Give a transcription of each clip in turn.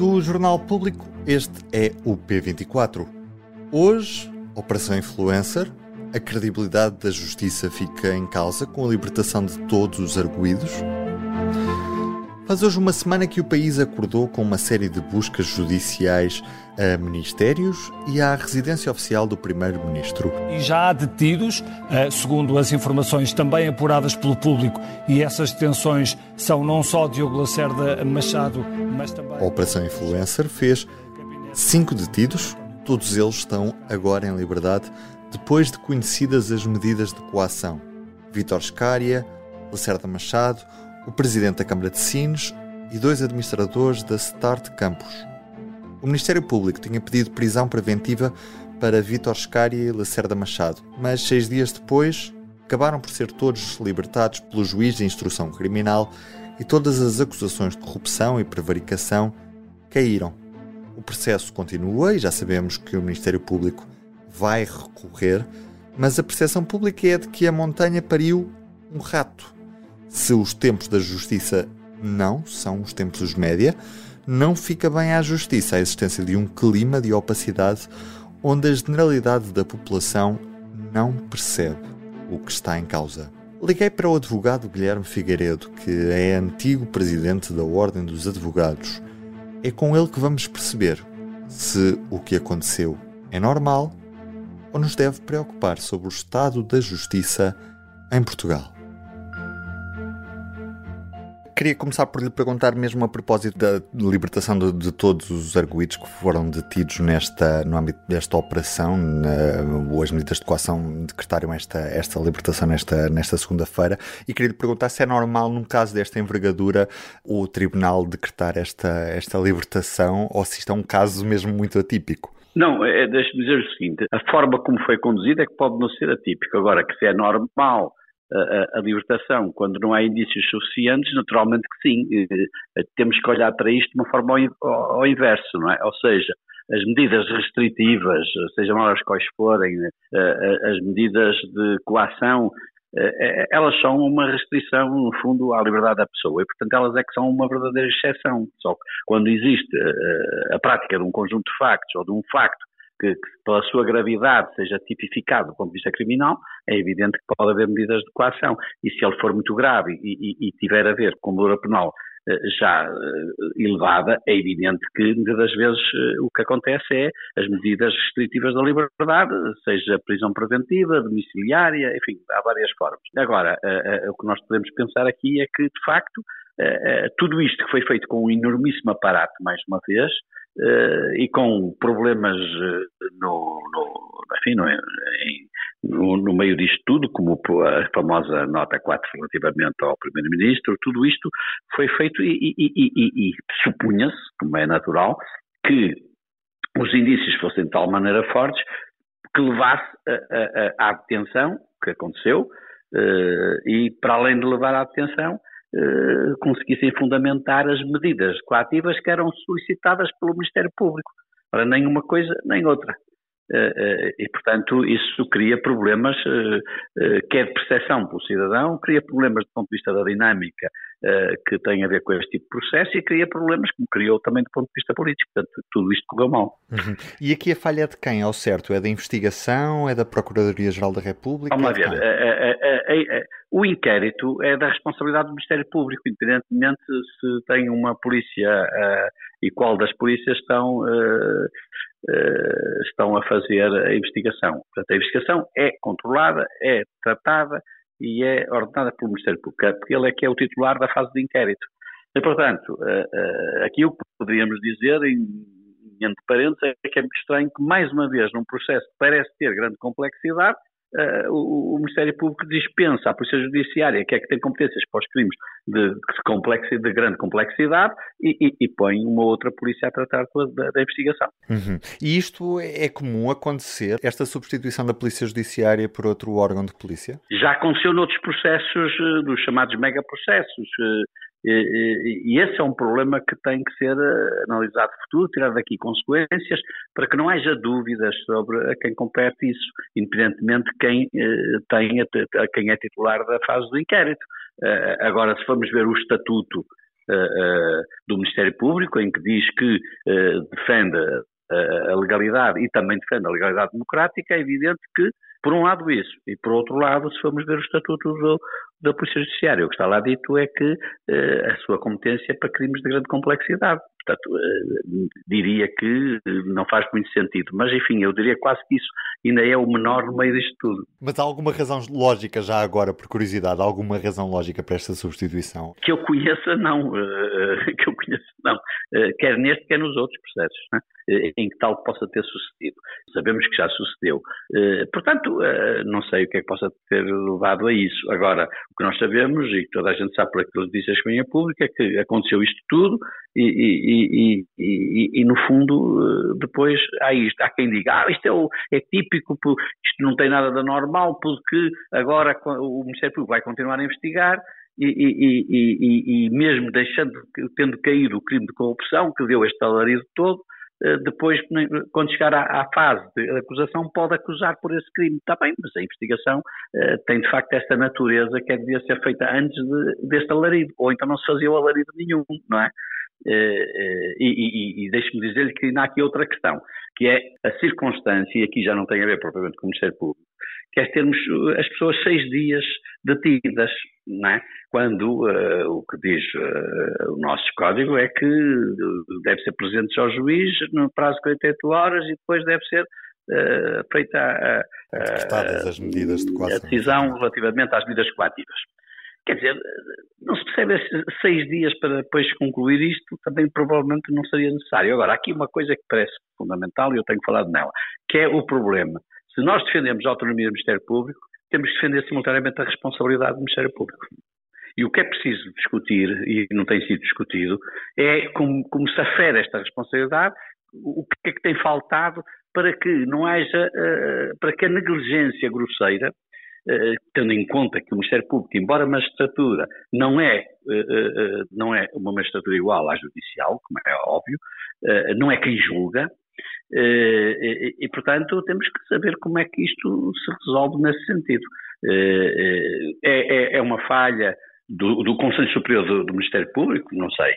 Do Jornal Público, este é o P24. Hoje, Operação Influencer, a credibilidade da justiça fica em causa com a libertação de todos os arguídos. Faz hoje uma semana que o país acordou com uma série de buscas judiciais a ministérios e à residência oficial do Primeiro-Ministro. E já há detidos, eh, segundo as informações também apuradas pelo público, e essas detenções são não só Diogo Lacerda Machado, mas também. A Operação Influencer fez cinco detidos, todos eles estão agora em liberdade depois de conhecidas as medidas de coação. Vítor Scária, Lacerda Machado, o presidente da Câmara de Sines e dois administradores da Start Campus. O Ministério Público tinha pedido prisão preventiva para Vítor Scária e Lacerda Machado, mas seis dias depois acabaram por ser todos libertados pelo juiz de instrução criminal e todas as acusações de corrupção e prevaricação caíram. O processo continua e já sabemos que o Ministério Público vai recorrer, mas a percepção pública é de que a montanha pariu um rato se os tempos da justiça não são os tempos dos média, não fica bem à justiça a existência de um clima de opacidade onde a generalidade da população não percebe o que está em causa. Liguei para o advogado Guilherme Figueiredo, que é antigo presidente da Ordem dos Advogados. É com ele que vamos perceber se o que aconteceu é normal ou nos deve preocupar sobre o estado da justiça em Portugal. Queria começar por lhe perguntar mesmo a propósito da libertação de, de todos os arguídos que foram detidos nesta, no âmbito desta operação, na, as medidas de coação decretaram esta, esta libertação nesta, nesta segunda-feira, e queria lhe perguntar se é normal, num caso desta envergadura, o Tribunal decretar esta, esta libertação ou se isto é um caso mesmo muito atípico. Não, é, deixe-me dizer o seguinte: a forma como foi conduzida é que pode não ser atípico. Agora, que se é normal a, a, libertação, quando não há indícios suficientes, naturalmente que sim. Eh, temos que olhar para isto de uma forma ao, ao inverso, não é? Ou seja, as medidas restritivas, sejam elas quais forem, eh, eh, as medidas de coação, elas são uma restrição, no fundo, à liberdade da pessoa e, portanto, elas é que são uma verdadeira exceção. Só que quando existe a prática de um conjunto de factos ou de um facto que, que, pela sua gravidade, seja tipificado do ponto de vista criminal, é evidente que pode haver medidas de coação. E se ele for muito grave e, e, e tiver a ver com dura penal eh, já eh, elevada, é evidente que muitas das vezes eh, o que acontece é as medidas restritivas da liberdade, seja prisão preventiva, domiciliária, enfim, há várias formas. Agora, o que nós podemos pensar aqui é que, de facto, tudo isto que foi feito com um enormíssimo aparato, mais uma vez, uh, e com problemas eh, no, no, enfim, no, em, no, no, meio disto tudo, como a famosa nota 4 relativamente ao Primeiro-Ministro, tudo isto foi feito e, e, e, e supunha-se, como é natural, que os indícios fossem de tal maneira fortes que levasse à detenção, que aconteceu, uh, e para além de levar à detenção, eh, conseguissem fundamentar as medidas coativas que eram solicitadas pelo Ministério Público. Para nenhuma coisa nem outra. Eh, eh, e, portanto, isso cria problemas, quer de percepção pelo cidadão, cria problemas do ponto de vista da dinâmica que tem a ver com este tipo de processo e cria problemas como criou também do ponto de vista político. Portanto, tudo isto correu mal. Uhum. E aqui a falha é de quem, ao certo? É da investigação? É da Procuradoria-Geral da República? Vamos ver. O inquérito é da responsabilidade do Ministério Público, independentemente se tem uma polícia e qual das polícias estão, estão a fazer a investigação. Portanto, a investigação é controlada, é tratada e é ordenada pelo Ministério Público, porque ele é que é o titular da fase de inquérito. E, portanto, aqui o que poderíamos dizer, entre parênteses, é que é muito estranho que, mais uma vez, num processo que parece ter grande complexidade, uh, o, o, Ministério Público dispensa a Polícia Judiciária, que é que tem competências para os crimes de, de, de grande complexidade, e, e, e, põe uma outra polícia a tratar da, da investigação. Uhum. E isto é comum acontecer, esta substituição da Polícia Judiciária por outro órgão de polícia? Já aconteceu noutros processos, eh, dos chamados megaprocessos. Eh, e, esse é um problema que tem que ser eh, analisado no futuro, tirar daqui consequências, para que não haja dúvidas sobre a quem compete isso, independentemente de quem, tem, a quem é titular da fase do inquérito. Agora, se formos ver o estatuto do Ministério Público, em que diz que defende a legalidade e também defende a legalidade democrática, é evidente que, por um lado, isso, e por outro lado, se formos ver o Estatuto do, da Polícia Judiciária, o que está lá dito é que uh, a sua competência é para crimes de grande complexidade. Portanto, uh, diria que não faz muito sentido. Mas, enfim, eu diria quase que isso ainda é o menor no meio disto tudo. Mas há alguma razão lógica, já agora, por curiosidade, alguma razão lógica para esta substituição? Que eu conheça, não. Uh, que eu conheça, não. quer neste, quer nos outros processos. Né? em que tal possa ter sucedido. Sabemos que já sucedeu. Portanto, não sei o que é que possa ter levado a isso. Agora, o que nós sabemos, e toda a gente sabe por aquilo que diz a Espanha Pública, é que aconteceu isto tudo e, e, e, e, no fundo eh, depois há isto. Há quem diga, ah, isto é, o, é típico, isto não tem nada de normal, porque agora o Ministério Público vai continuar a investigar e, e, e, e, mesmo deixando, tendo caído o crime de corrupção, que deu este alarido todo, eh, depois, quando chegar à, à, fase de acusação, pode acusar por esse crime. Está bem, mas a investigação uh, tem de facto esta natureza que é devia ser feita antes de, deste alarido, ou então não se fazia o alarido nenhum, não é? Uh, uh, e, e, e deixe-me dizer-lhe que ainda há aqui outra questão, que é a circunstância, e aqui já não tem a ver propriamente com o Ministério Público, que é termos as pessoas seis dias detidas, não é? Quando uh, o que diz uh, o nosso código é que deve ser presente ao juiz no prazo de 48 horas e depois deve ser uh, feita a, a, as medidas de a decisão relativamente às medidas coativas. Quer dizer, não se percebe seis dias para depois concluir isto, também provavelmente não seria necessário. Agora, aqui uma coisa que parece fundamental e eu tenho falado nela, que é o problema se nós defendemos a autonomia do Ministério Público, temos que defender simultaneamente a responsabilidade do Ministério Público. E o que é preciso discutir, e não tem sido discutido, é como, como se afere esta responsabilidade, o que é que tem faltado para que não haja, uh, para que a negligência grosseira, uh, tendo em conta que o Ministério Público, embora a magistratura não é, uh, não é uma magistratura igual à judicial, como é óbvio, não é quem julga, eh, e, e, portanto, temos que saber como é que isto se resolve nesse sentido. Eh, é, é, é uma falha do, do Conselho Superior do, do, Ministério Público? Não sei.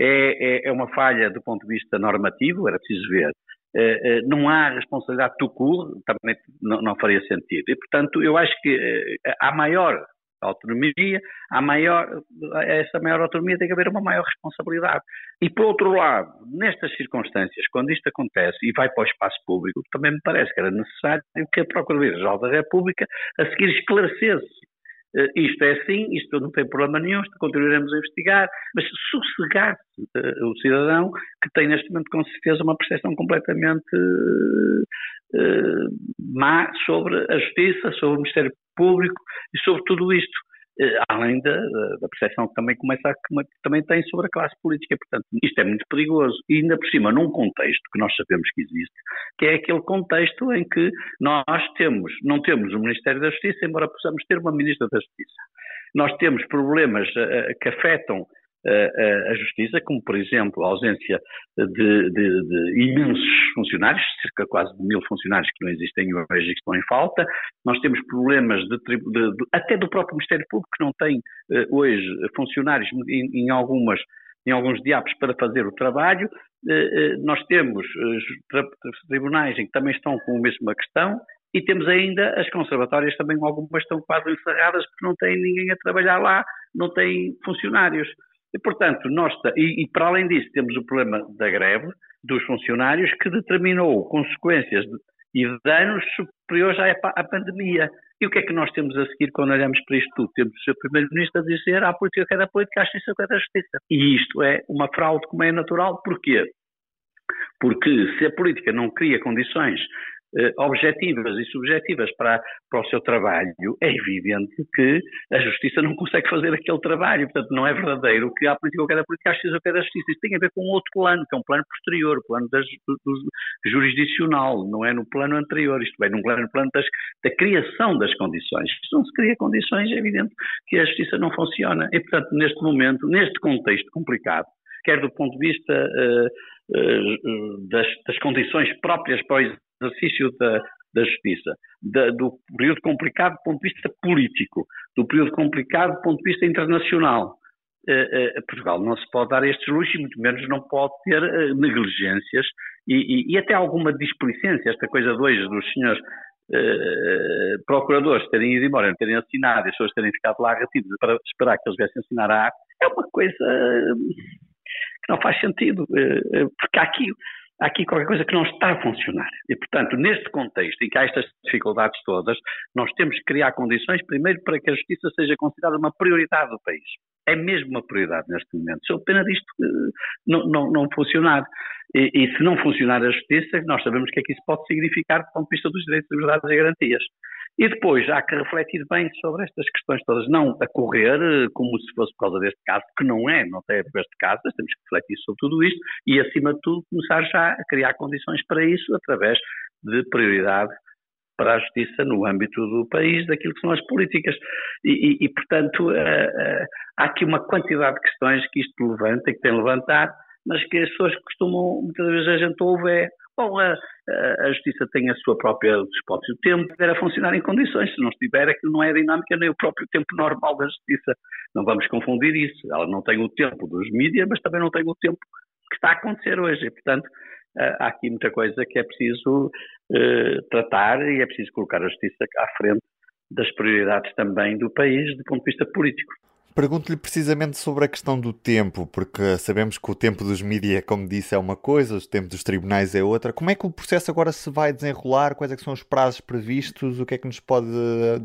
É, é, é, uma falha do ponto de vista normativo? Era preciso ver. Eh, não há responsabilidade do CUR? Também não, não faria sentido. E, portanto, eu acho que há maior autonomia, há maior, essa maior autonomia tem que haver uma maior responsabilidade. E por outro lado, nestas circunstâncias, quando isto acontece e vai para o espaço público, também me parece que era necessário que a Procuradoria-Geral da República a seguir esclarecesse Uh, isto é assim, isto não tem problema nenhum, isto continuaremos a investigar, mas sossegar uh, o cidadão que tem neste momento com certeza uma percepção completamente uh, má sobre a justiça, sobre o Ministério Público e sobre tudo isto. Eh, além da, da percepção que também começa a, que também tem sobre a classe política. Portanto, isto é muito perigoso. E ainda por cima, num contexto que nós sabemos que existe, que é aquele contexto em que nós temos, não temos o Ministério da Justiça, embora possamos ter uma Ministra da Justiça. Nós temos problemas uh, que afetam a justiça, como por exemplo a ausência de, de, de, imensos funcionários, cerca quase de mil funcionários que não existem hoje e que estão em falta. Nós temos problemas de, até do próprio Ministério Público que não tem eh, hoje funcionários em, em algumas em alguns diabos para fazer o trabalho. Eh, eh, nós temos tribunais em que também estão com a mesma questão e temos ainda as conservatórias também, algumas estão quase encerradas porque não tem ninguém a trabalhar lá, não tem funcionários. E, portanto, nós, e, e, para além disso, temos o problema da greve dos funcionários que determinou consequências de, e danos superiores à, à, pandemia. E o que é que nós temos a seguir quando olhamos para isto tudo? Temos o Sr. Primeiro-Ministro a dizer a política que é da política, a justiça que é da justiça. E isto é uma fraude como é natural. Porquê? Porque se a política não cria condições objetivas e subjetivas para, para o seu trabalho, é evidente que a justiça não consegue fazer aquele trabalho. Portanto, não é verdadeiro que a política quer a política, a justiça quer a justiça. Isso tem a ver com outro plano, que é um plano posterior, o plano das, do, do, jurisdicional, não é no plano anterior. Isto é, no plano, no plano das, da criação das condições. Se não se cria condições, é evidente que a justiça não funciona. E, portanto, neste momento, neste contexto complicado, quer do ponto de vista uh, uh, das, das condições próprias para o exercício da, da justiça, da, do período complicado do ponto de vista político, do período complicado do ponto de vista internacional. Uh, uh, Portugal não se pode dar estes luxos e muito menos não pode ter uh, negligências e, e, e, até alguma displicência. Esta coisa de hoje dos senhores procuradores terem ido embora, terem assinado e as pessoas terem ficado lá retidos para esperar que eles viessem assinar a é uma coisa que não faz sentido, porque há aqui há aqui qualquer coisa que não está a funcionar. E, portanto, neste contexto em que há estas dificuldades todas, nós temos que criar condições, primeiro, para que a justiça seja considerada uma prioridade do país. É mesmo uma prioridade neste momento. Sou pena disto uh, não, não, não, funcionar. E, e, se não funcionar a justiça, nós sabemos o que é que isso pode significar do ponto de vista dos direitos, liberdades e garantias. E depois há que refletir bem sobre estas questões todas, não a correr eh, como se fosse por causa deste caso, que não é, não ver com este caso, mas temos que refletir sobre tudo isto e, acima de tudo, começar já a criar condições para isso através de prioridade para a justiça no âmbito do país, daquilo que são as políticas. E, e, e portanto, uh, uh, há aqui uma quantidade de questões que isto levanta e que tem levantado, mas que as pessoas costumam, muitas vezes a gente ouve é Bom, a, a, Justiça tem a sua própria resposta. O tempo deve funcionar em condições. Se não estiver, aquilo não é dinâmica nem o próprio tempo normal da Justiça. Não vamos confundir isso. Ela não tem o tempo dos mídias, mas também não tem o tempo que está a acontecer hoje. E, portanto, há aqui muita coisa que é preciso eh, tratar e é preciso colocar a Justiça à frente das prioridades também do país do ponto de vista político. Pergunto-lhe precisamente sobre a questão do tempo, porque sabemos que o tempo dos mídias, como disse, é uma coisa, o tempo dos tribunais é outra. Como é que o processo agora se vai desenrolar? Quais é são os prazos previstos? O que é que nos pode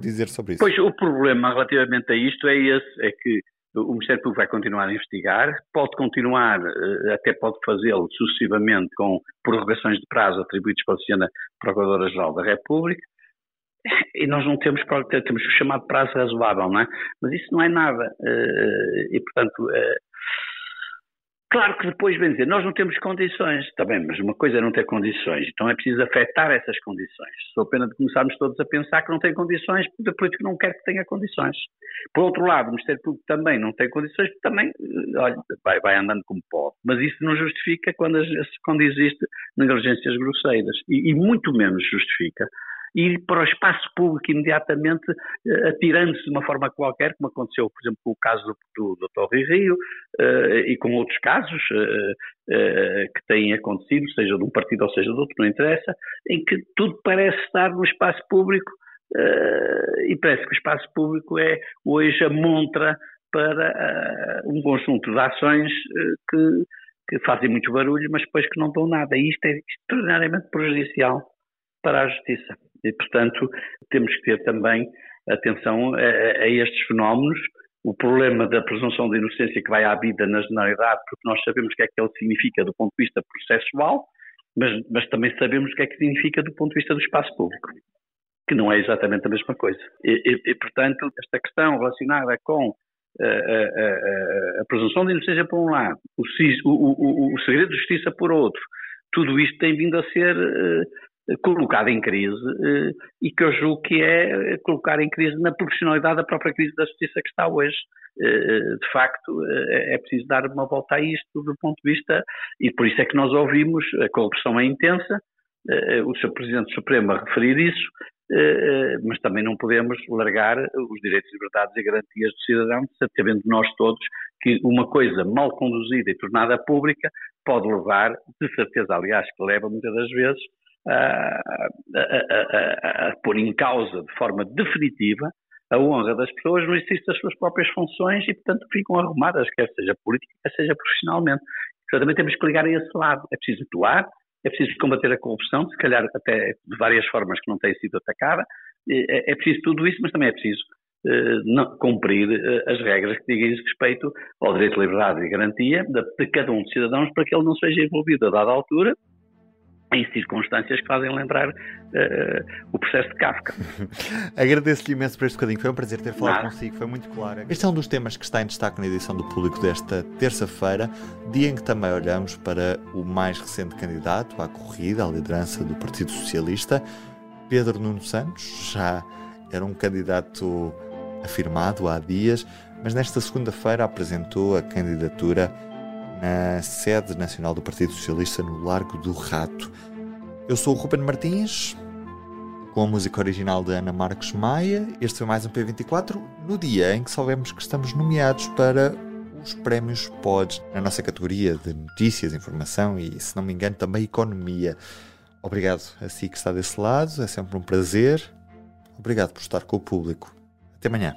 dizer sobre isso? Pois, o problema relativamente a isto é esse, é que o Ministério Público vai continuar a investigar, pode continuar, eh, até pode fazê-lo sucessivamente com prorrogações de prazo atribuídos pela Sra. Procuradora-Geral da República, e nós não temos, temos o chamado prazo razoável, não é? Mas isso não é nada. Eh, e, portanto, eh, claro que depois vem dizer, nós não temos condições, está bem, mas uma coisa é não ter condições, então é preciso afetar essas condições. Sou pena de começarmos todos a pensar que não tem condições, porque a política não quer que tenha condições. Por outro lado, o Ministério Público também não tem condições, também, eh, olha, vai, vai andando como pode. Mas isso não justifica quando, quando existe negligências grosseiras. E, e muito menos justifica ir para o espaço público imediatamente, uh, atirando-se de uma forma qualquer, como aconteceu, por exemplo, com o caso do, do, do Torre Rio uh, e com outros casos uh, que têm acontecido, seja de um partido ou seja de outro, não interessa, em que tudo parece estar no espaço público e parece que o espaço público é hoje a montra para um conjunto de ações que, que fazem muito barulho, mas depois que não dão nada. E isto é extraordinariamente prejudicial para a justiça. E, portanto, temos que ter também atenção a, a, estes fenómenos. O problema da presunção de inocência que vai à vida na generalidade, porque nós sabemos o que é que ele significa do ponto de vista processual, mas, mas também sabemos o que é que significa do ponto de vista do espaço público, que não é exatamente a mesma coisa. E, e, e portanto, esta questão relacionada com a, a, a, presunção de inocência por um lado, o, o, o, o, segredo de justiça por outro, tudo isto tem vindo a ser colocado em crise eh, e que eu julgo que é colocar em crise na profissionalidade da própria crise da justiça que está hoje. Eh, de facto, eh, é preciso dar uma volta a isto do ponto de vista, e por isso é que nós ouvimos, a corrupção é intensa, o Sr. Presidente Supremo a referir isso, mas também não podemos largar os direitos, liberdades e garantias do cidadão, sabendo nós todos que uma coisa mal conduzida e tornada pública pode levar, de certeza, aliás, que leva muitas das vezes, a, a, a, pôr em causa de forma definitiva a honra das pessoas no exercício das suas próprias funções e, portanto, ficam arrumadas, quer seja política, quer seja profissionalmente. Então, também temos que ligar a esse lado. É preciso atuar, é preciso combater a corrupção, se calhar até de várias formas que não têm sido atacada. É, é preciso tudo isso, mas também é preciso eh, não, cumprir eh, as regras que digam respeito ao direito de liberdade e garantia de, de cada um dos cidadãos para que ele não seja envolvido a dada altura em circunstâncias que fazem lembrar uh, o processo de Kafka. Agradeço-lhe imenso por este bocadinho, foi um prazer ter falado Nada. consigo, foi muito claro. Este é um dos temas que está em destaque na edição do Público desta terça-feira, dia em que também olhamos para o mais recente candidato à corrida, à liderança do Partido Socialista, Pedro Nuno Santos, já era um candidato afirmado há dias, mas nesta segunda-feira apresentou a candidatura na sede nacional do Partido Socialista no Largo do Rato. Eu sou o Ruben Martins, com a música original de Ana Marcos Maia. Este foi mais um P24, no dia em que soubemos que estamos nomeados para os prémios PODs, na nossa categoria de notícias, informação e, se não me engano, também economia. Obrigado a si que está desse lado, é sempre um prazer. Obrigado por estar com o público. Até amanhã.